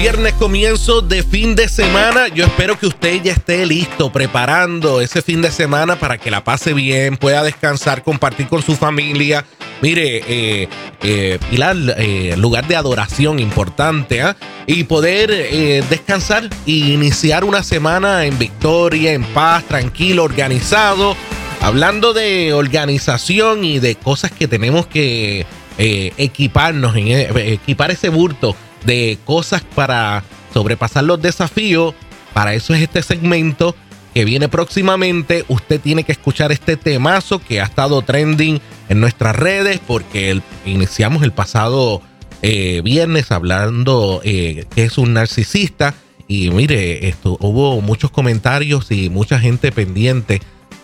viernes comienzo de fin de semana. Yo espero que usted ya esté listo, preparando ese fin de semana para que la pase bien, pueda descansar, compartir con su familia. Mire, eh, eh, Pilar, eh, lugar de adoración importante, ¿ah? Y poder eh, descansar e iniciar una semana en victoria, en paz, tranquilo, organizado. Hablando de organización y de cosas que tenemos que eh, equiparnos, en, eh, equipar ese burto de cosas para sobrepasar los desafíos. Para eso es este segmento que viene próximamente. Usted tiene que escuchar este temazo que ha estado trending en nuestras redes porque el- iniciamos el pasado eh, viernes hablando eh, que es un narcisista. Y mire, esto, hubo muchos comentarios y mucha gente pendiente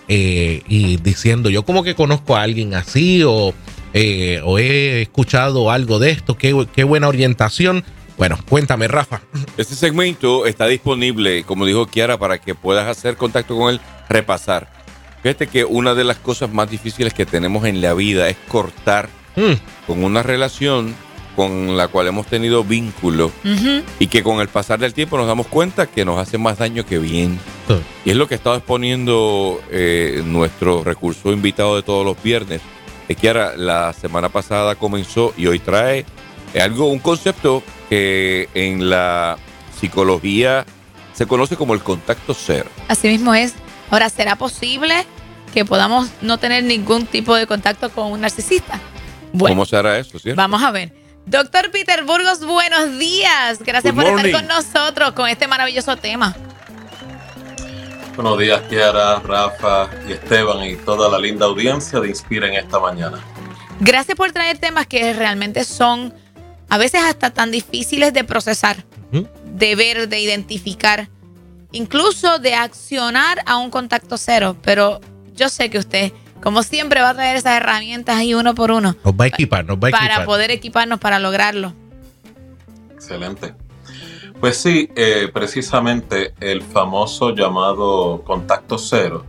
eh, y diciendo, yo como que conozco a alguien así eh, o he escuchado algo de esto, qué, qué buena orientación. Bueno, cuéntame, Rafa. Este segmento está disponible, como dijo Kiara, para que puedas hacer contacto con él, repasar. Fíjate que una de las cosas más difíciles que tenemos en la vida es cortar Mm, con una relación con la cual hemos tenido vínculo y que con el pasar del tiempo nos damos cuenta que nos hace más daño que bien. Y es lo que estaba exponiendo eh, nuestro recurso invitado de todos los viernes. Es que ahora la semana pasada comenzó y hoy trae algo, un concepto que en la psicología se conoce como el contacto cero. Así mismo es. Ahora, ¿será posible que podamos no tener ningún tipo de contacto con un narcisista? Bueno, ¿Cómo se hará eso, cierto? vamos a ver. Doctor Peter Burgos, buenos días. Gracias Good por morning. estar con nosotros con este maravilloso tema. Buenos días, Kiara, Rafa y Esteban y toda la linda audiencia de Inspira en esta mañana. Gracias por traer temas que realmente son a veces hasta tan difíciles de procesar, de ver, de identificar, incluso de accionar a un contacto cero. Pero yo sé que usted, como siempre, va a traer esas herramientas ahí uno por uno Nos va a equipar, nos va a equipar. para poder equiparnos para lograrlo. Excelente. Pues sí, eh, precisamente el famoso llamado contacto cero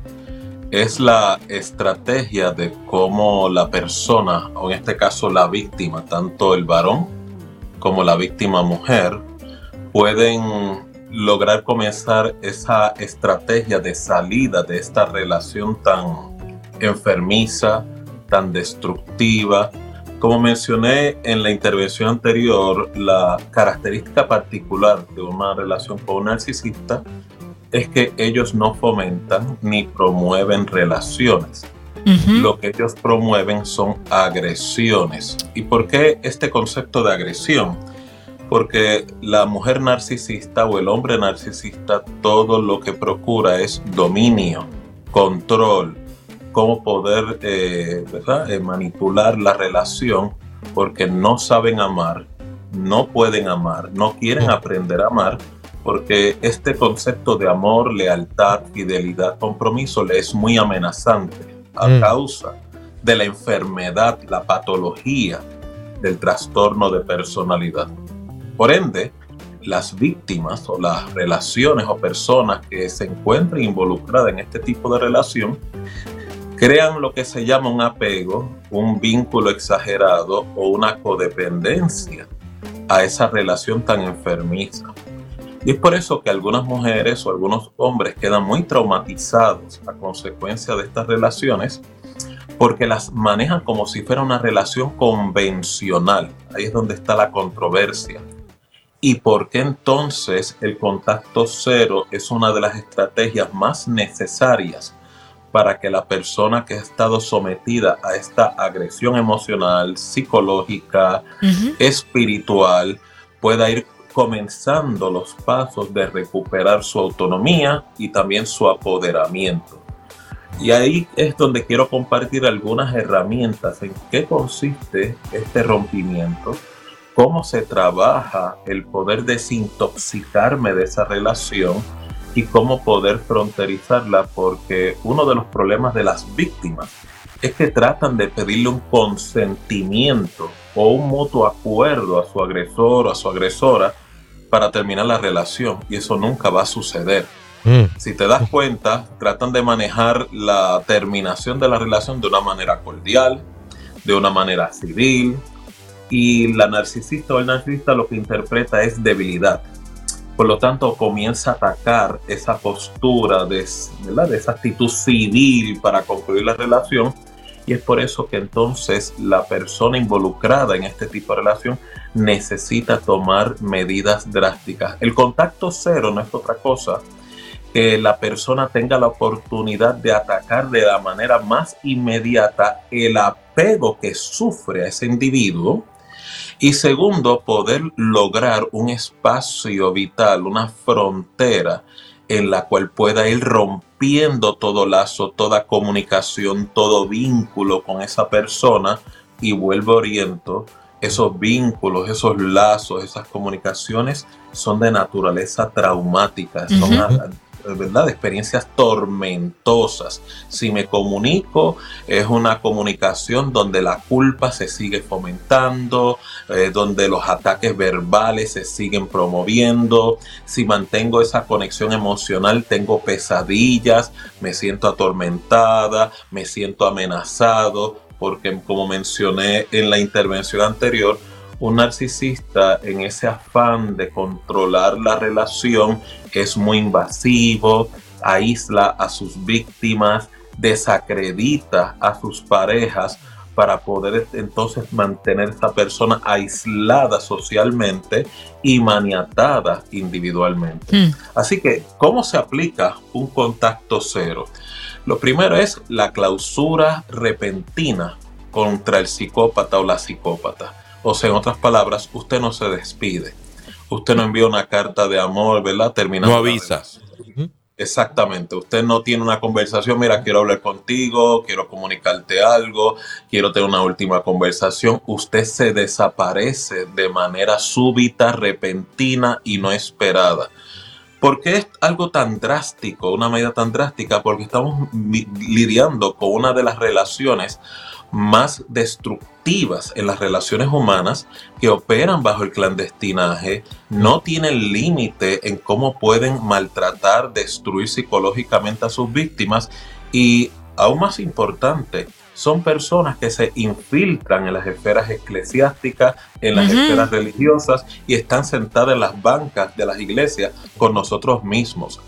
es la estrategia de cómo la persona, o en este caso la víctima, tanto el varón como la víctima mujer, pueden lograr comenzar esa estrategia de salida de esta relación tan enfermiza, tan destructiva, como mencioné en la intervención anterior, la característica particular de una relación con un narcisista es que ellos no fomentan ni promueven relaciones. Lo que ellos promueven son agresiones. ¿Y por qué este concepto de agresión? Porque la mujer narcisista o el hombre narcisista todo lo que procura es dominio, control, cómo poder eh. Eh, manipular la relación porque no saben amar, no pueden amar, no quieren aprender a amar porque este concepto de amor, lealtad, fidelidad, compromiso le es muy amenazante a Mm. causa de la enfermedad, la patología del trastorno de personalidad. Por ende, las víctimas o las relaciones o personas que se encuentren involucradas en este tipo de relación crean lo que se llama un apego, un vínculo exagerado o una codependencia a esa relación tan enfermiza. Y es por eso que algunas mujeres o algunos hombres quedan muy traumatizados a consecuencia de estas relaciones porque las manejan como si fuera una relación convencional. Ahí es donde está la controversia. ¿Y por qué entonces el contacto cero es una de las estrategias más necesarias para que la persona que ha estado sometida a esta agresión emocional, psicológica, espiritual, pueda ir comenzando los pasos de recuperar su autonomía y también su apoderamiento? Y ahí es donde quiero compartir algunas herramientas en qué consiste este rompimiento, cómo se trabaja el poder desintoxicarme de esa relación y cómo poder fronterizarla, porque uno de los problemas de las víctimas es que tratan de pedirle un consentimiento o un mutuo acuerdo a su agresor o a su agresora para terminar la relación y eso nunca va a suceder. Mm, Si te das cuenta, tratan de manejar la terminación de la relación de una manera cordial, de una manera civil, y la narcisista o el narcisista lo que interpreta es debilidad. Por lo tanto, comienza a atacar esa postura de, de esa actitud civil para concluir la relación y es por eso que entonces la persona involucrada en este tipo de relación necesita tomar medidas drásticas. El contacto cero no es otra cosa que la persona tenga la oportunidad de atacar de la manera más inmediata el apego que sufre a ese individuo. Y segundo, poder lograr un espacio vital, una frontera en la cual pueda ir rompiendo todo lazo, toda comunicación, todo vínculo con esa persona y vuelvo oriento. Esos vínculos, esos lazos, esas comunicaciones son de naturaleza traumática, son ¿verdad? experiencias tormentosas. Si me comunico, es una comunicación donde la culpa se sigue fomentando, eh, donde los ataques verbales se siguen promoviendo. Si mantengo esa conexión emocional, tengo pesadillas, me siento atormentada, me siento amenazado, porque como mencioné en la intervención anterior, un narcisista en ese afán de controlar la relación es muy invasivo, aísla a sus víctimas, desacredita a sus parejas para poder entonces mantener a esta persona aislada socialmente y maniatada individualmente. Hmm. Así que, ¿cómo se aplica un contacto cero? Lo primero es la clausura repentina contra el psicópata o la psicópata. O sea, en otras palabras, usted no se despide. Usted no envía una carta de amor, ¿verdad? Terminando. No avisa. Exactamente, usted no tiene una conversación, mira, quiero hablar contigo, quiero comunicarte algo, quiero tener una última conversación. Usted se desaparece de manera súbita, repentina y no esperada. ¿Por qué es algo tan drástico, una medida tan drástica? Porque estamos lidiando con una de las relaciones más destructivas en las relaciones humanas que operan bajo el clandestinaje, no tienen límite en cómo pueden maltratar, destruir psicológicamente a sus víctimas y, aún más importante, son personas que se infiltran en las esferas eclesiásticas, en las esferas religiosas y están sentadas en las bancas de las iglesias con nosotros mismos.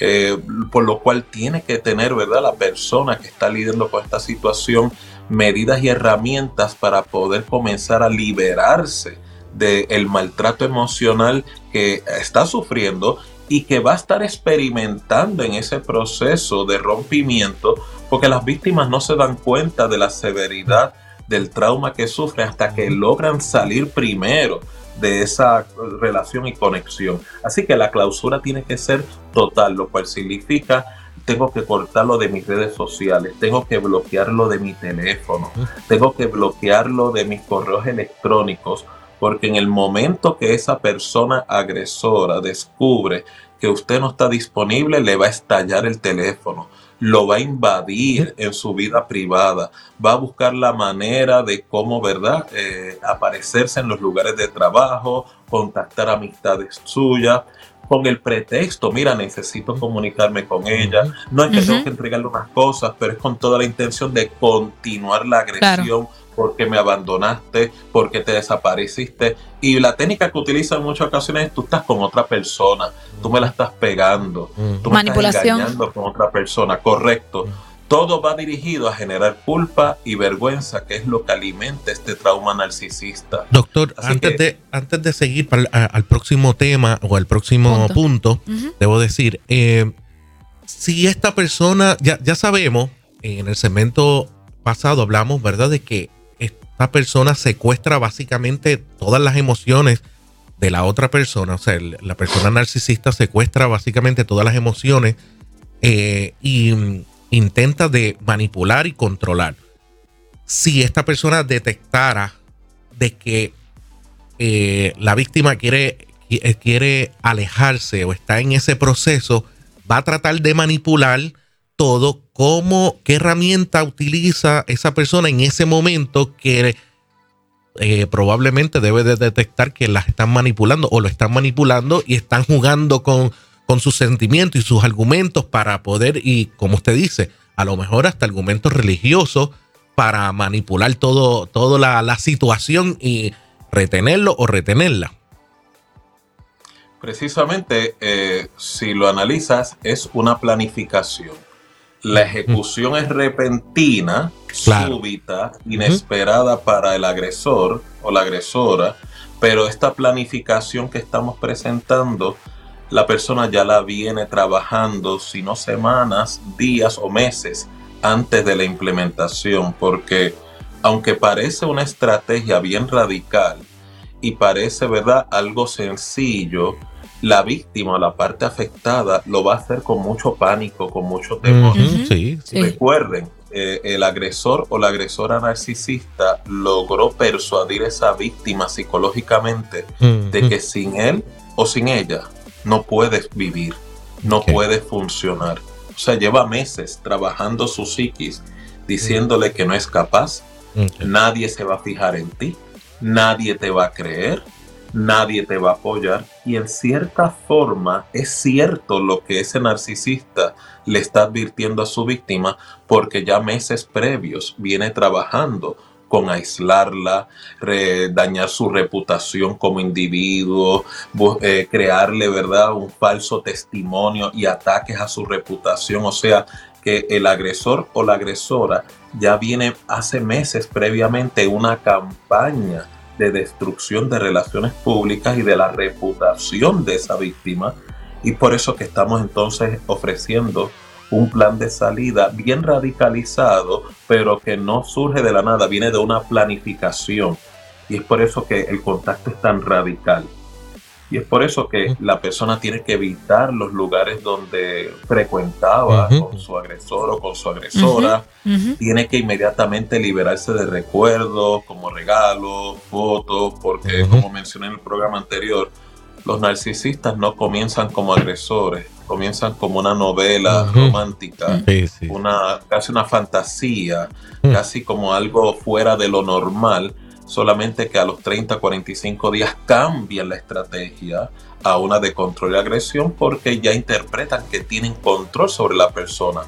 Eh, por lo cual tiene que tener, ¿verdad? La persona que está lidiando con esta situación medidas y herramientas para poder comenzar a liberarse del maltrato emocional que está sufriendo y que va a estar experimentando en ese proceso de rompimiento porque las víctimas no se dan cuenta de la severidad del trauma que sufre hasta que logran salir primero de esa relación y conexión. Así que la clausura tiene que ser total, lo cual significa tengo que cortarlo de mis redes sociales, tengo que bloquearlo de mi teléfono, tengo que bloquearlo de mis correos electrónicos, porque en el momento que esa persona agresora descubre que usted no está disponible, le va a estallar el teléfono, lo va a invadir en su vida privada, va a buscar la manera de cómo, ¿verdad?, eh, aparecerse en los lugares de trabajo, contactar amistades suyas, con el pretexto, mira, necesito comunicarme con ella, no es que tengo que entregarle unas cosas, pero es con toda la intención de continuar la agresión. porque me abandonaste, porque te desapareciste. Y la técnica que utilizan en muchas ocasiones es tú estás con otra persona, tú me la estás pegando, tú me Manipulación. estás engañando con otra persona, correcto. Todo va dirigido a generar culpa y vergüenza, que es lo que alimenta este trauma narcisista. Doctor, antes, de, antes de seguir al próximo tema o al próximo punto, debo decir, eh, si esta persona, ya, ya sabemos, en el segmento pasado hablamos, ¿verdad?, de que esta persona secuestra básicamente todas las emociones de la otra persona, o sea, la persona narcisista secuestra básicamente todas las emociones eh, y intenta de manipular y controlar. Si esta persona detectara de que eh, la víctima quiere, eh, quiere alejarse o está en ese proceso, va a tratar de manipular todo, cómo, qué herramienta utiliza esa persona en ese momento que eh, probablemente debe de detectar que las están manipulando o lo están manipulando y están jugando con con sus sentimientos y sus argumentos para poder, y como usted dice, a lo mejor hasta argumentos religiosos para manipular todo, toda la, situación y, retenerlo o retenerla. Precisamente, eh, si lo analizas, es una planificación. La ejecución es repentina, súbita, inesperada para el agresor o la agresora, pero esta planificación que estamos presentando, la persona ya la viene trabajando, si no semanas, días o meses antes de la implementación, porque aunque parece una estrategia bien radical y parece, ¿verdad?, algo sencillo, la víctima, la parte afectada, lo va a hacer con mucho pánico, con mucho temor. Recuerden, eh, el agresor o la agresora narcisista logró persuadir a esa víctima psicológicamente de que sin él o sin ella no puedes vivir, no puedes funcionar. O sea, lleva meses trabajando su psiquis, diciéndole que no es capaz, nadie se va a fijar en ti, nadie te va a creer, nadie te va a apoyar. Y en cierta forma es cierto lo que ese narcisista le está advirtiendo a su víctima porque ya meses previos viene trabajando con aislarla, dañar su reputación como individuo, eh, crearle, ¿verdad?, un falso testimonio y ataques a su reputación. O sea, que el agresor o la agresora ya viene hace meses previamente una campaña de destrucción de relaciones públicas y de la reputación de esa víctima. Y por eso que estamos entonces ofreciendo un plan de salida bien radicalizado, pero que no surge de la nada, viene de una planificación. Y es por eso que el contacto es tan radical. Y es por eso que la persona tiene que evitar los lugares donde frecuentaba con su agresor o con su agresora. Tiene que inmediatamente liberarse de recuerdos como regalos, fotos, porque como mencioné en el programa anterior, los narcisistas no comienzan como agresores, comienzan como una novela romántica, Una, casi una fantasía, casi como algo fuera de lo normal solamente que a los 30, 45 días cambian la estrategia a una de control y agresión porque ya interpretan que tienen control sobre la persona.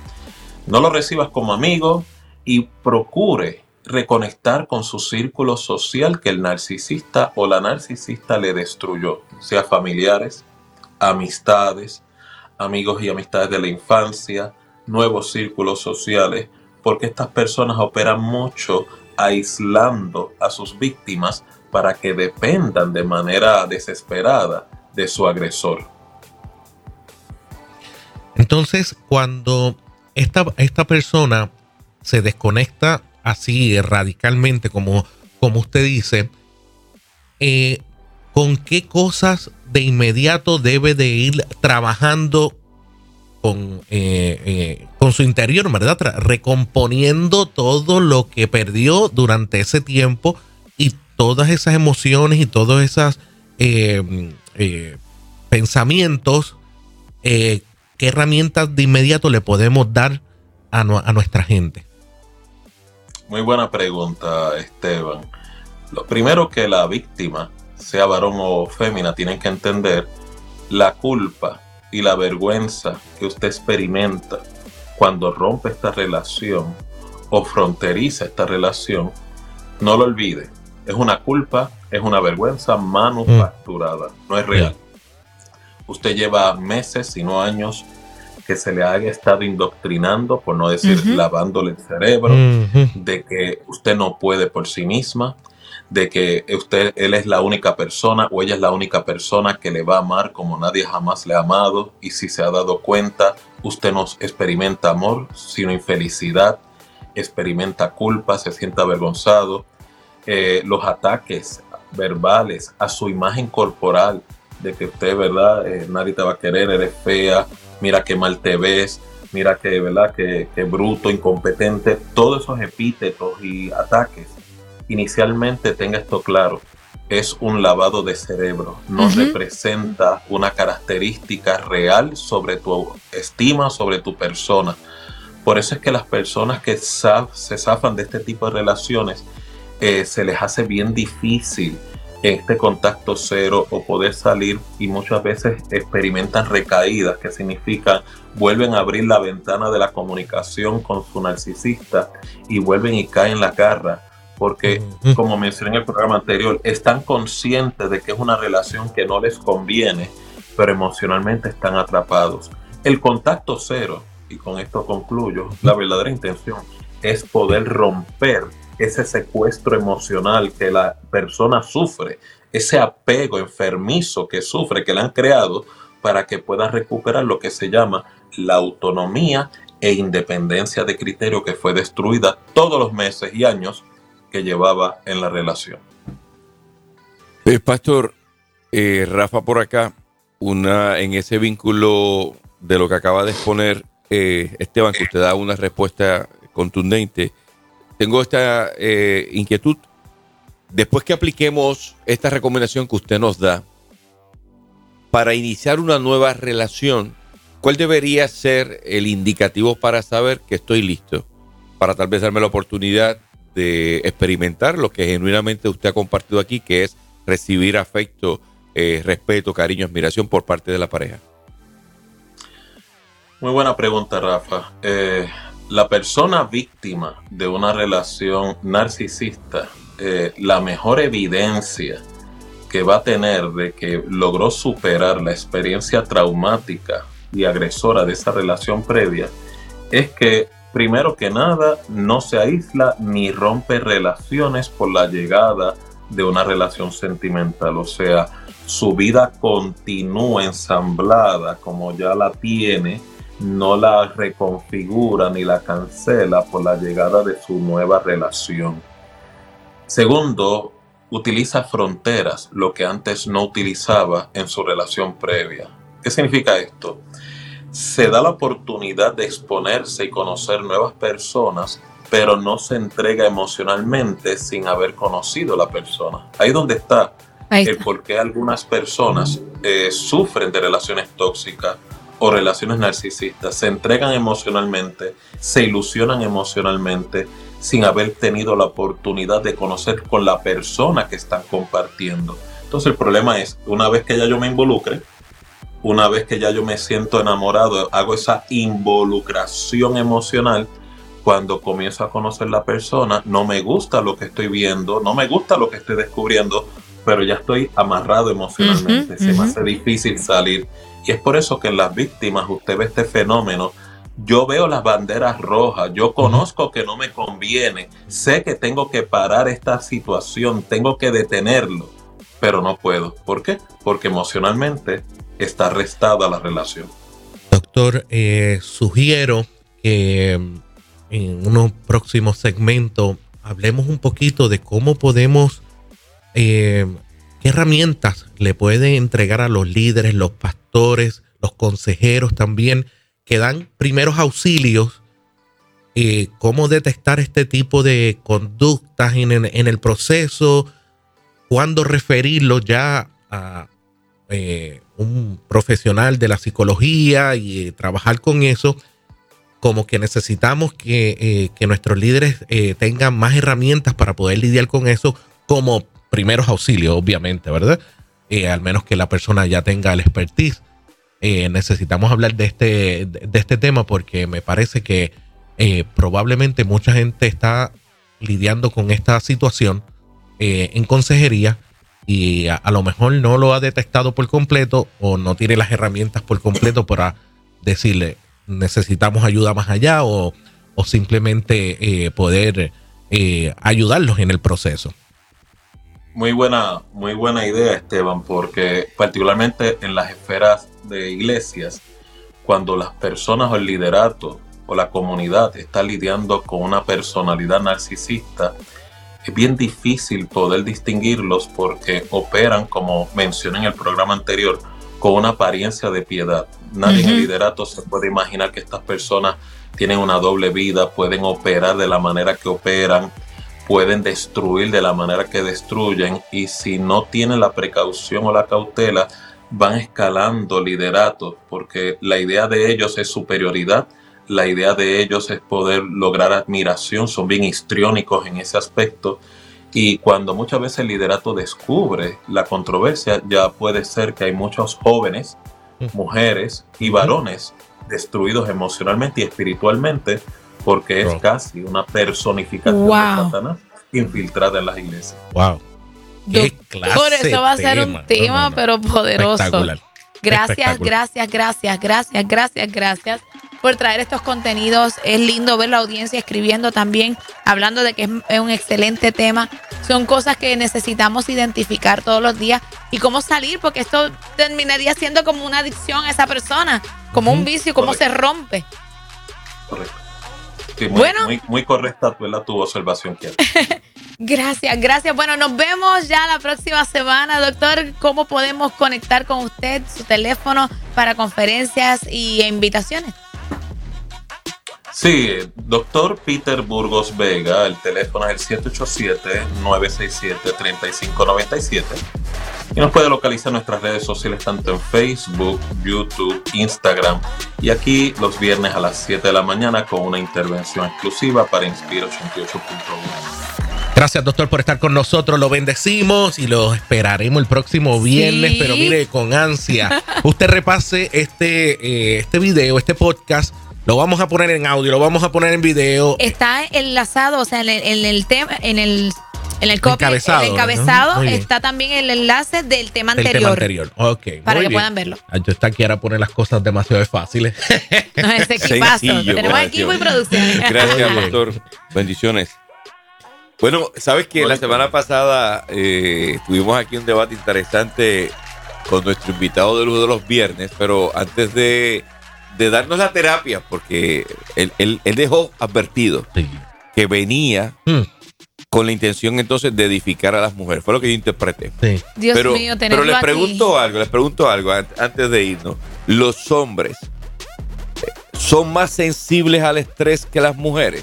No lo recibas como amigo y procure reconectar con su círculo social que el narcisista o la narcisista le destruyó, sea familiares, amistades, amigos y amistades de la infancia, nuevos círculos sociales, porque estas personas operan mucho aislando a sus víctimas para que dependan de manera desesperada de su agresor. Entonces, cuando esta, esta persona se desconecta así radicalmente, como, como usted dice, eh, ¿con qué cosas de inmediato debe de ir trabajando con, eh, eh, con su interior, ¿verdad? recomponiendo todo lo que perdió durante ese tiempo y todas esas emociones y todos esos pensamientos. ¿Qué herramientas de inmediato le podemos dar a nuestra gente? Muy buena pregunta, Esteban. Lo primero que la víctima, sea varón o fémina, tienen que entender la culpa y la vergüenza que usted experimenta cuando rompe esta relación o fronteriza esta relación, no lo olvide. Es una culpa, es una vergüenza manufacturada, no es real. Usted lleva meses, si no años, que se le haya estado indoctrinando, por no decir lavándole el cerebro, de que usted no puede por sí misma, de que usted, él es la única persona o ella es la única persona que le va a amar como nadie jamás le ha amado y si se ha dado cuenta, usted no experimenta amor, sino infelicidad, experimenta culpa, se siente avergonzado, eh, los ataques verbales a su imagen corporal, de que usted, ¿verdad? Eh, nadie te va a querer, eres fea, mira qué mal te ves, mira que, ¿verdad? Que, que bruto, incompetente, todos esos epítetos y ataques inicialmente tenga esto claro, es un lavado de cerebro, no representa una característica real sobre tu estima, sobre tu persona. Por eso es que las personas que se zafan de este tipo de relaciones eh, se les hace bien difícil este contacto cero o poder salir y muchas veces experimentan recaídas, que significa vuelven a abrir la ventana de la comunicación con su narcisista y vuelven y caen la garra porque, como mencioné en el programa anterior, están conscientes de que es una relación que no les conviene, pero emocionalmente están atrapados. El contacto cero, y con esto concluyo, la verdadera intención es poder romper ese secuestro emocional que la persona sufre, ese apego enfermizo que sufre, que le han creado para que pueda recuperar lo que se llama la autonomía e independencia de criterio que fue destruida todos los meses y años que llevaba en la relación. Eh, pastor, eh, Rafa por acá, una en ese vínculo de lo que acaba de exponer eh, Esteban, que usted da una respuesta contundente. Tengo esta inquietud. Después que apliquemos esta recomendación que usted nos da para iniciar una nueva relación, ¿cuál debería ser el indicativo para saber que estoy listo? Para tal vez darme la oportunidad de experimentar lo que genuinamente usted ha compartido aquí, que es recibir afecto, eh, respeto, cariño, admiración por parte de la pareja? Muy buena pregunta, Rafa. Eh, la persona víctima de una relación narcisista, eh, la mejor evidencia que va a tener de que logró superar la experiencia traumática y agresora de esa relación previa es que primero que nada, no se aísla ni rompe relaciones por la llegada de una relación sentimental. O sea, su vida continúa ensamblada como ya la tiene, no la reconfigura ni la cancela por la llegada de su nueva relación. Segundo, utiliza fronteras, lo que antes no utilizaba en su relación previa. ¿Qué significa esto? se da la oportunidad de exponerse y conocer nuevas personas, pero no se entrega emocionalmente sin haber conocido a la persona. Ahí donde está, el por qué algunas personas eh, sufren de relaciones tóxicas o relaciones narcisistas, se entregan emocionalmente, se ilusionan emocionalmente sin haber tenido la oportunidad de conocer con la persona que están compartiendo. Entonces el problema es, una vez que ya yo me involucre, una vez que ya yo me siento enamorado, hago esa involucración emocional. Cuando comienzo a conocer la persona, no me gusta lo que estoy viendo, no me gusta lo que estoy descubriendo, pero ya estoy amarrado emocionalmente, se me hace difícil salir. Y es por eso que en las víctimas usted ve este fenómeno. Yo veo las banderas rojas, yo conozco que no me conviene, sé que tengo que parar esta situación, tengo que detenerlo, pero no puedo. ¿Por qué? Porque emocionalmente está restada la relación. Doctor, eh, sugiero que mm, en unos próximos segmentos hablemos un poquito de cómo podemos, eh, qué herramientas le puede entregar a los líderes, los pastores, los consejeros también, que dan primeros auxilios, eh, cómo detectar este tipo de conductas en, el proceso, cuándo referirlo ya a, eh, un profesional de la psicología y trabajar con eso, como que necesitamos que, nuestros líderes tengan más herramientas para poder lidiar con eso como primeros auxilios, obviamente, ¿verdad? al menos que la persona ya tenga el expertise. necesitamos hablar de este, de este tema porque me parece que probablemente mucha gente está lidiando con esta situación en consejería y a, lo mejor no lo ha detectado por completo o no tiene las herramientas por completo para decirle necesitamos ayuda más allá o, simplemente eh, poder eh, ayudarlos en el proceso. Muy buena, muy buena idea, Esteban, porque particularmente en las esferas de iglesias, cuando las personas o el liderato o la comunidad está lidiando con una personalidad narcisista, es bien difícil poder distinguirlos porque operan, como mencioné en el programa anterior, con una apariencia de piedad. Nadie en el liderato se puede imaginar que estas personas tienen una doble vida, pueden operar de la manera que operan, pueden destruir de la manera que destruyen y si no tienen la precaución o la cautela, van escalando liderato porque la idea de ellos es superioridad la idea de ellos es poder lograr admiración, son bien histriónicos en ese aspecto. Y cuando muchas veces el liderato descubre la controversia, ya puede ser que hay muchos jóvenes, mujeres y varones destruidos emocionalmente y espiritualmente porque es casi una personificación de Satanás. infiltrada en las iglesias. Wow. Qué Por eso va a ser un tema, pero poderoso. Gracias, gracias, gracias, gracias, gracias, gracias por traer estos contenidos. Es lindo ver la audiencia escribiendo también, hablando de que es un excelente tema. Son cosas que necesitamos identificar todos los días y cómo salir, porque esto terminaría siendo como una adicción a esa persona, como un vicio, cómo se rompe. Correcto. Muy, bueno, muy, correcta tu, tu observación, Gracias, gracias. Bueno, nos vemos ya la próxima semana, doctor. ¿Cómo podemos conectar con usted, su teléfono para conferencias y invitaciones? Sí, doctor Peter Burgos Vega, el teléfono es el 787-967-3597 y nos puede localizar en nuestras redes sociales tanto en Facebook, YouTube, Instagram y aquí los viernes a las 7 de la mañana con una intervención exclusiva para Inspira 88.1. Gracias, doctor, por estar con nosotros. Lo bendecimos y lo esperaremos el próximo viernes, pero mire, con ansia. Usted repase este, eh, este video, este podcast lo vamos a poner en audio, lo vamos a poner en video. Está enlazado, o sea, en el, tema, en el en el, encabezado, está también el enlace del tema anterior. El tema anterior, ok. Para que puedan verlo. Ah, yo está aquí ahora poner las cosas demasiado fáciles. No, ese equipazo. Tenemos equipo y producción. Gracias, doctor. Bendiciones. Bueno, sabes que la semana pasada eh, tuvimos aquí un debate interesante con nuestro invitado de luz de los viernes, pero antes de de darnos la terapia, porque él, él, dejó advertido que venía mm. con la intención entonces de edificar a las mujeres. Fue lo que yo interpreté. Dios pero, mío, pero les pregunto algo, les pregunto algo antes de irnos. Los hombres eh, son más sensibles al estrés que las mujeres.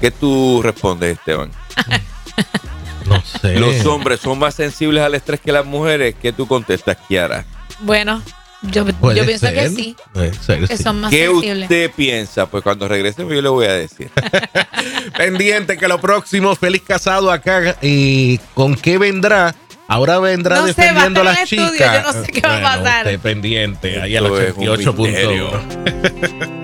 ¿Qué tú respondes, Esteban? no sé. Los hombres son más sensibles al estrés que las mujeres. ¿Qué tú contestas, Kiara? Bueno, yo, pienso que sí. que son más ¿Qué usted piensa? Pues cuando regrese yo le voy a decir. Pendiente que lo próximo, feliz casado acá. ¿Y con qué vendrá? Ahora vendrá defendiendo a las chicas. yo no sé qué va a pasar. pendiente, ahí a la 88.1.